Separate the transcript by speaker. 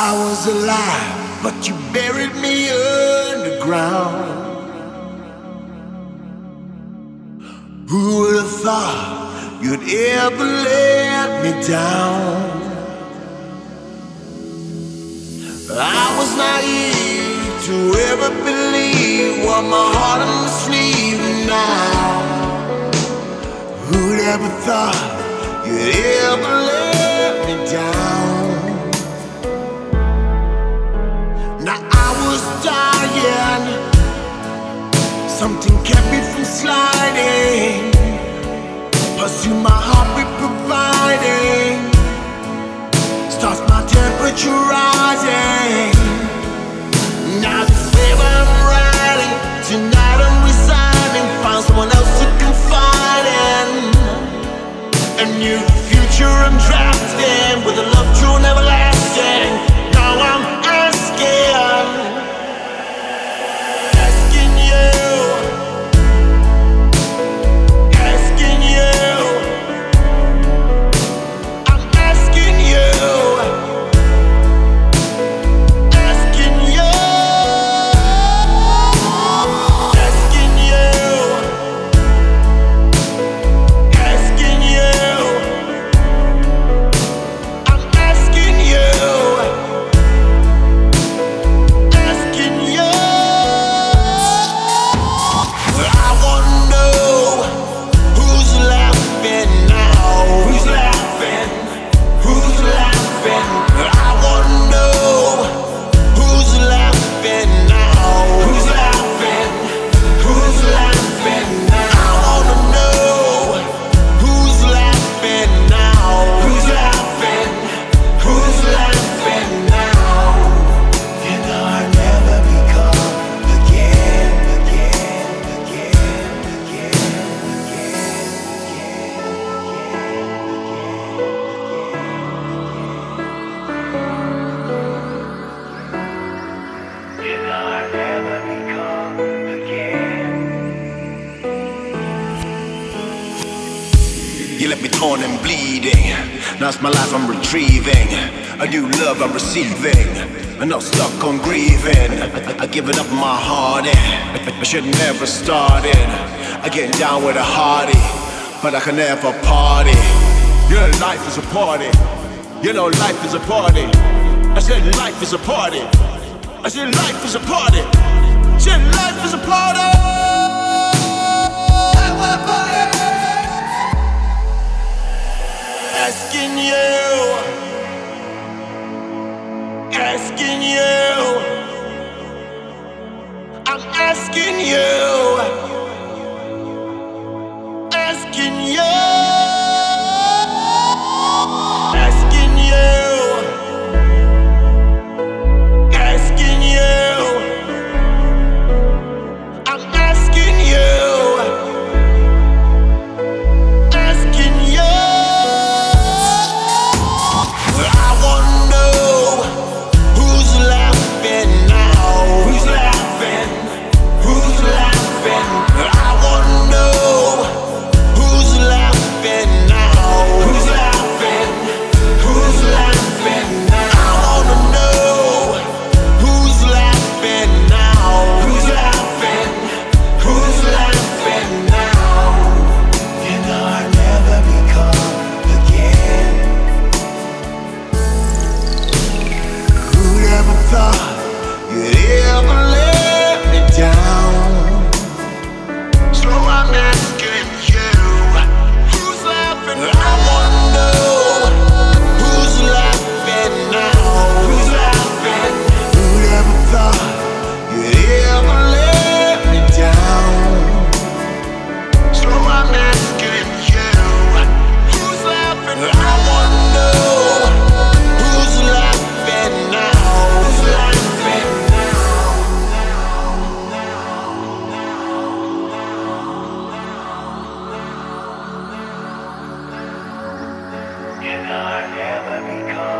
Speaker 1: I was alive, but you buried me underground. Who would have thought you'd ever let me down? I was naive to ever believe what my heart on the sleeve now. Who'd ever thought you'd ever let me down? Something kept me from sliding. Pursue my heartbeat providing, starts my temperature rising. You left me torn and bleeding. Now it's my life I'm retrieving. A new love I'm receiving. I'm not stuck on grieving. I, I given up my heart in. I should never started. I get down with a hearty, but I can never party. You know life is a party. You know life is a party. I said life is a party. I said life is a party. Said life is a party. Asking you, asking you, I'm asking you, I never become